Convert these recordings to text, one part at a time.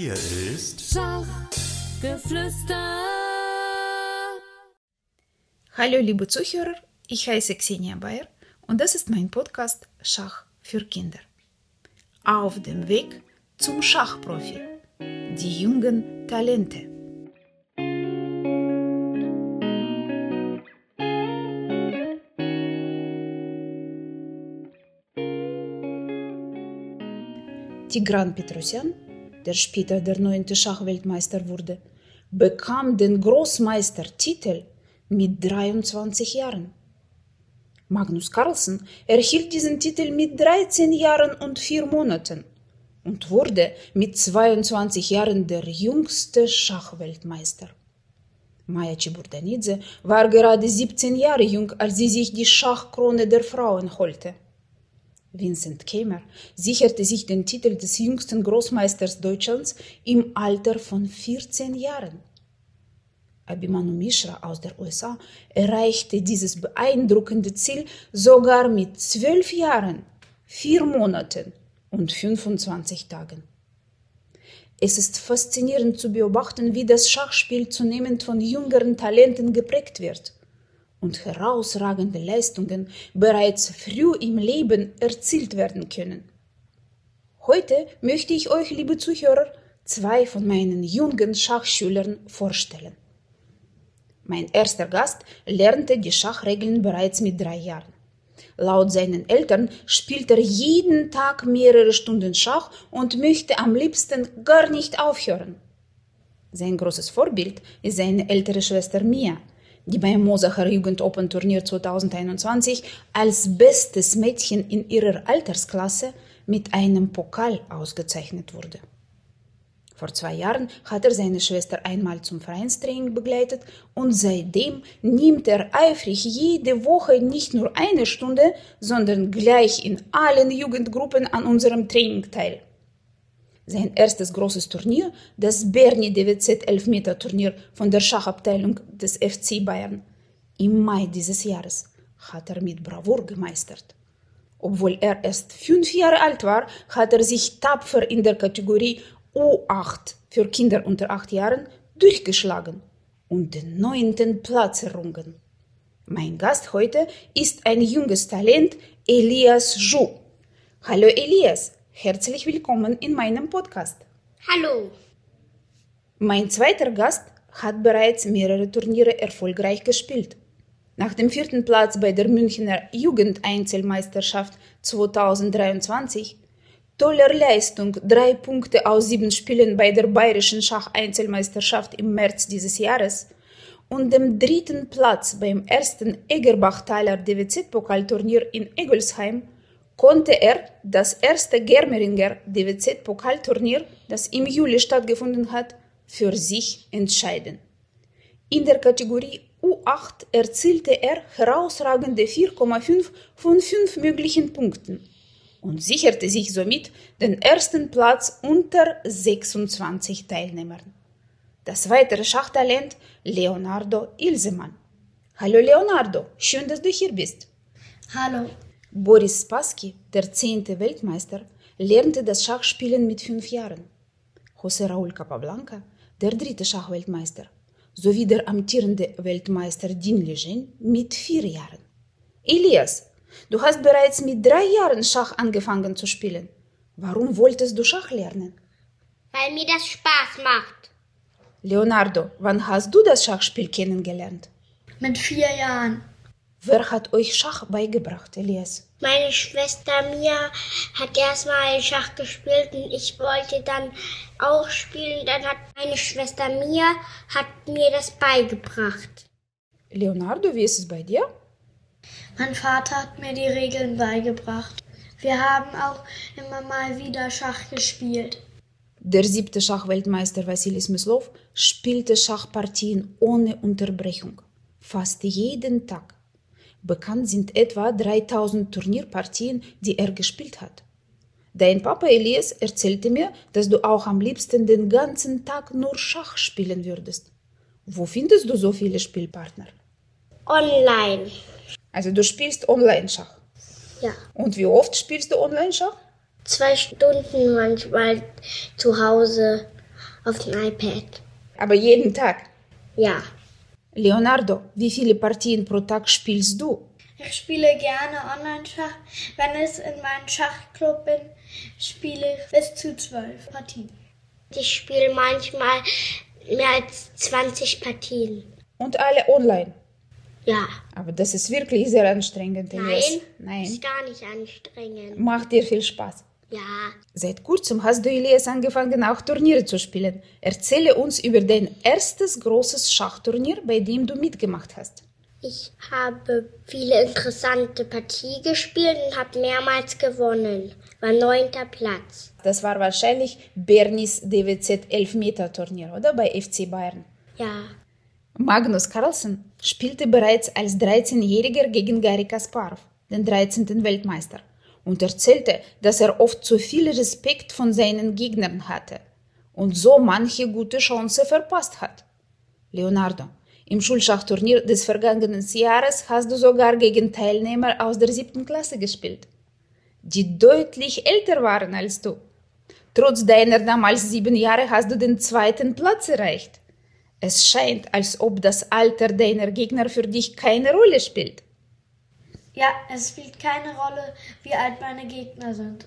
Hier ist Schachgeflüster. Hallo liebe Zuhörer, ich heiße Xenia Bayer und das ist mein Podcast Schach für Kinder. Auf dem Weg zum Schachprofi. Die jungen Talente. Tigran Petrosyan, der später der neunte Schachweltmeister wurde, bekam den Großmeistertitel mit 23 Jahren. Magnus Carlsen erhielt diesen Titel mit 13 Jahren und 4 Monaten und wurde mit 22 Jahren der jüngste Schachweltmeister. Maja Chiburdanidze war gerade 17 Jahre jung, als sie sich die Schachkrone der Frauen holte. Vincent Keimer sicherte sich den Titel des jüngsten Großmeisters Deutschlands im Alter von 14 Jahren. Abhimanyu Mishra aus der USA erreichte dieses beeindruckende Ziel sogar mit 12 Jahren, 4 Monaten und 25 Tagen. Es ist faszinierend zu beobachten, wie das Schachspiel zunehmend von jüngeren Talenten geprägt wird und herausragende Leistungen bereits früh im Leben erzielt werden können. Heute möchte ich euch, liebe Zuhörer, zwei von meinen jungen Schachschülern vorstellen. Mein erster Gast lernte die Schachregeln bereits mit drei Jahren. Laut seinen Eltern spielt er jeden Tag mehrere Stunden Schach und möchte am liebsten gar nicht aufhören. Sein großes Vorbild ist seine ältere Schwester Mia, die beim Mosacher Jugend Open Turnier 2021 als bestes Mädchen in ihrer Altersklasse mit einem Pokal ausgezeichnet wurde. Vor zwei Jahren hat er seine Schwester einmal zum Vereinstraining begleitet und seitdem nimmt er eifrig jede Woche nicht nur eine Stunde, sondern gleich in allen Jugendgruppen an unserem Training teil. Sein erstes großes Turnier, das Bernie DWZ Elfmeter-Turnier von der Schachabteilung des FC Bayern, im Mai dieses Jahres, hat er mit Bravour gemeistert. Obwohl er erst fünf Jahre alt war, hat er sich tapfer in der Kategorie U8 für Kinder unter acht Jahren durchgeschlagen und den neunten Platz errungen. Mein Gast heute ist ein junges Talent, Elias Zhu. Hallo Elias, herzlich willkommen in meinem Podcast. Hallo. Mein zweiter Gast hat bereits mehrere Turniere erfolgreich gespielt. Nach dem vierten Platz bei der Münchner Jugendeinzelmeisterschaft 2023 toller Leistung, drei Punkte aus sieben Spielen bei der Bayerischen Schacheinzelmeisterschaft im März dieses Jahres und dem dritten Platz beim ersten Egerbach-Thaler DWZ-Pokalturnier in Egolsheim konnte er das erste Germeringer DWZ-Pokalturnier, das im Juli stattgefunden hat, für sich entscheiden. In der Kategorie U8 erzielte er herausragende 4,5 von 5 möglichen Punkten und sicherte sich somit den ersten Platz unter 26 Teilnehmern. Das weitere Schachtalent Leonardo Ilsemann. Hallo Leonardo, schön, dass du hier bist. Hallo. Boris Spassky, der zehnte Weltmeister, lernte das Schachspielen mit fünf Jahren. José Raúl Capablanca, der dritte Schachweltmeister, sowie der amtierende Weltmeister Din Lejeune mit vier Jahren. Elias, Du hast bereits mit drei Jahren Schach angefangen zu spielen. Warum wolltest du Schach lernen? Weil mir das Spaß macht. Leonardo, wann hast du das Schachspiel kennengelernt? Mit vier Jahren. Wer hat euch Schach beigebracht, Elias? Meine Schwester Mia hat erstmal Schach gespielt und ich wollte dann auch spielen. Dann hat meine Schwester Mia hat mir das beigebracht. Leonardo, wie ist es bei dir? Mein Vater hat mir die Regeln beigebracht. Wir haben auch immer mal wieder Schach gespielt. Der siebte Schachweltmeister Wassili Smyslov spielte Schachpartien ohne Unterbrechung, fast jeden Tag. Bekannt sind etwa 3000 Turnierpartien, die er gespielt hat. Dein Papa Elias erzählte mir, dass du auch am liebsten den ganzen Tag nur Schach spielen würdest. Wo findest du so viele Spielpartner? Online. Also du spielst Online-Schach. Ja. Und wie oft spielst du Online-Schach? Zwei Stunden manchmal zu Hause Auf dem iPad. Aber jeden Tag. Ja. Leonardo, wie viele Partien pro Tag spielst du? Ich spiele gerne Online-Schach. Wenn ich in meinem Schachclub bin, spiele ich bis zu zwölf Partien. Ich spiele manchmal mehr als 20 Partien. Und alle online. Ja. Aber das ist wirklich sehr anstrengend. Elias. Nein, Nein. ist gar nicht anstrengend. Macht dir viel Spaß. Ja. Seit kurzem hast du, Elias, angefangen, auch Turniere zu spielen. Erzähle uns über dein erstes großes Schachturnier, bei dem du mitgemacht hast. Ich habe viele interessante Partien gespielt und habe mehrmals gewonnen. War neunter Platz. Das war wahrscheinlich Bernis DWZ Elfmeter-Turnier, oder? Bei FC Bayern. Ja. Magnus Carlsen spielte bereits als 13-Jähriger gegen Garry Kasparov, den 13. Weltmeister, und erzählte, dass er oft zu viel Respekt von seinen Gegnern hatte und so manche gute Chance verpasst hat. Leonardo, im Schulschachturnier des vergangenen Jahres hast du sogar gegen Teilnehmer aus der siebten Klasse gespielt, die deutlich älter waren als du. Trotz deiner damals sieben Jahre hast du den zweiten Platz erreicht. Es scheint, als ob das Alter deiner Gegner für dich keine Rolle spielt. Ja, es spielt keine Rolle, wie alt meine Gegner sind.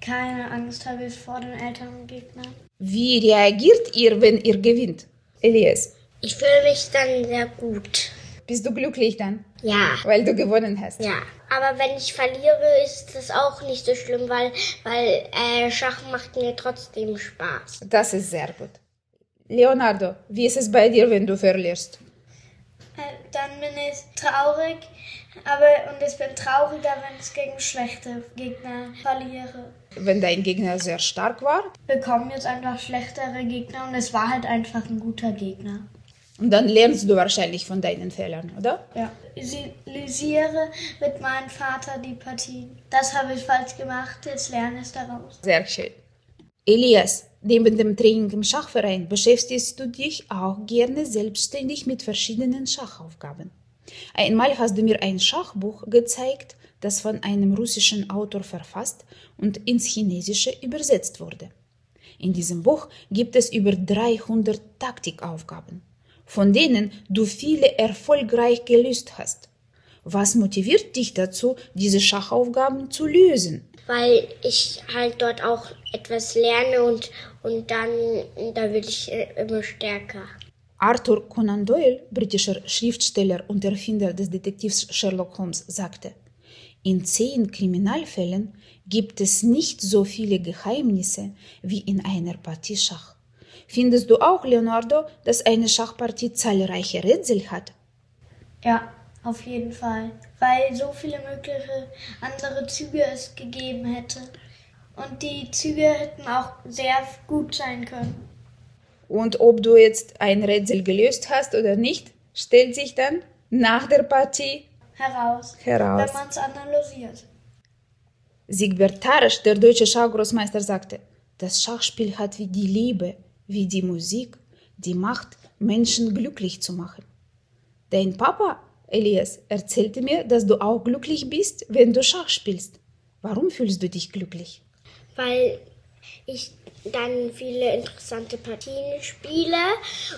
Keine Angst habe ich vor den älteren Gegnern. Wie reagiert ihr, wenn ihr gewinnt? Elias, Ich fühle mich dann sehr gut. bist du glücklich dann, Ja. weil du gewonnen hast? Ja. Aber wenn ich verliere, ist das auch nicht so schlimm, weil, weil äh, Schach macht mir trotzdem Spaß. Das ist sehr gut. Leonardo, wie ist es bei dir, wenn du verlierst? Äh, Dann bin ich traurig, aber und ich bin trauriger, wenn ich gegen schlechte Gegner verliere. Wenn dein Gegner sehr stark war, Bekommen jetzt einfach schlechtere Gegner und es war halt einfach ein guter Gegner. und dann lernst du wahrscheinlich von deinen Fehlern, oder? Ja. Analysiere mit meinem Vater die Partien. Das habe ich falsch gemacht, jetzt lerne ich daraus. Sehr schön. Elias, neben dem Training im Schachverein beschäftigst du dich auch gerne selbstständig mit verschiedenen Schachaufgaben. Einmal hast du mir ein Schachbuch gezeigt, das von einem russischen Autor verfasst und ins Chinesische übersetzt wurde. In diesem Buch gibt es über 300 Taktikaufgaben, von denen du viele erfolgreich gelöst hast. Was motiviert dich dazu, diese Schachaufgaben zu lösen? Weil ich halt dort auch etwas lerne und, und dann, da will ich äh, immer stärker. Arthur Conan Doyle, britischer Schriftsteller und Erfinder des Detektivs Sherlock Holmes, sagte, in zehn Kriminalfällen gibt es nicht so viele Geheimnisse wie in einer Partie Schach. Findest du auch, Leonardo, dass eine Schachpartie zahlreiche Rätsel hat? Ja, auf jeden Fall. Weil so viele mögliche andere Züge es gegeben hätte. Und die Züge hätten auch sehr gut sein können. Und ob du jetzt ein Rätsel gelöst hast oder nicht, stellt sich dann nach der Partie Heraus. heraus. Wenn man es analysiert. Siegbert Tarasch, der deutsche Schachgroßmeister, sagte, das Schachspiel hat wie die Liebe, wie die Musik, die Macht, Menschen glücklich zu machen. Dein Papa, Elias, erzählte mir, dass du auch glücklich bist, wenn du Schach spielst. Warum fühlst du dich glücklich? Weil ich dann viele interessante Partien spiele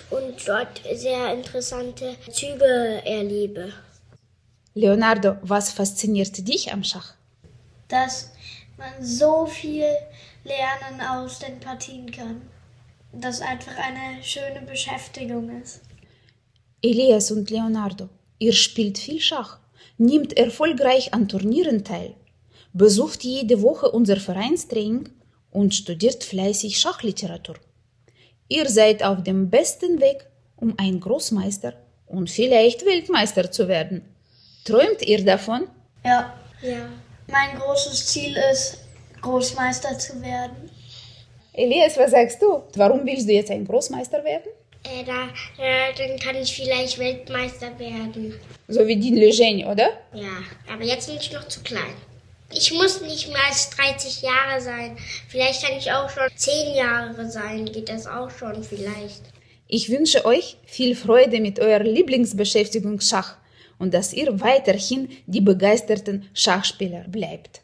und dort sehr interessante Züge erlebe. Leonardo, was fasziniert dich am Schach? Dass man so viel lernen aus den Partien kann. Dass einfach eine schöne Beschäftigung ist. Elias und Leonardo, ihr spielt viel Schach, nimmt erfolgreich an Turnieren teil, besucht jede Woche unser Vereinstraining und studiert fleißig Schachliteratur. Ihr seid auf dem besten Weg, um ein Großmeister und vielleicht Weltmeister zu werden. Träumt ihr davon? Ja, Ja. mein großes Ziel ist, Großmeister zu werden. Elias, was sagst du? Warum willst du jetzt ein Großmeister werden? Äh, da, da, dann kann ich vielleicht Weltmeister werden. So wie Dean Lejeune, oder? Ja, aber jetzt bin ich noch zu klein. Ich muss nicht mehr als 30 Jahre sein. Vielleicht kann ich auch schon 10 Jahre sein. Geht das auch schon vielleicht. Ich wünsche euch viel Freude mit eurer Lieblingsbeschäftigung Schach und dass ihr weiterhin die begeisterten Schachspieler bleibt.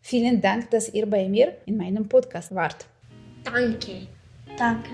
Vielen Dank, dass ihr bei mir in meinem Podcast wart. Danke. Danke.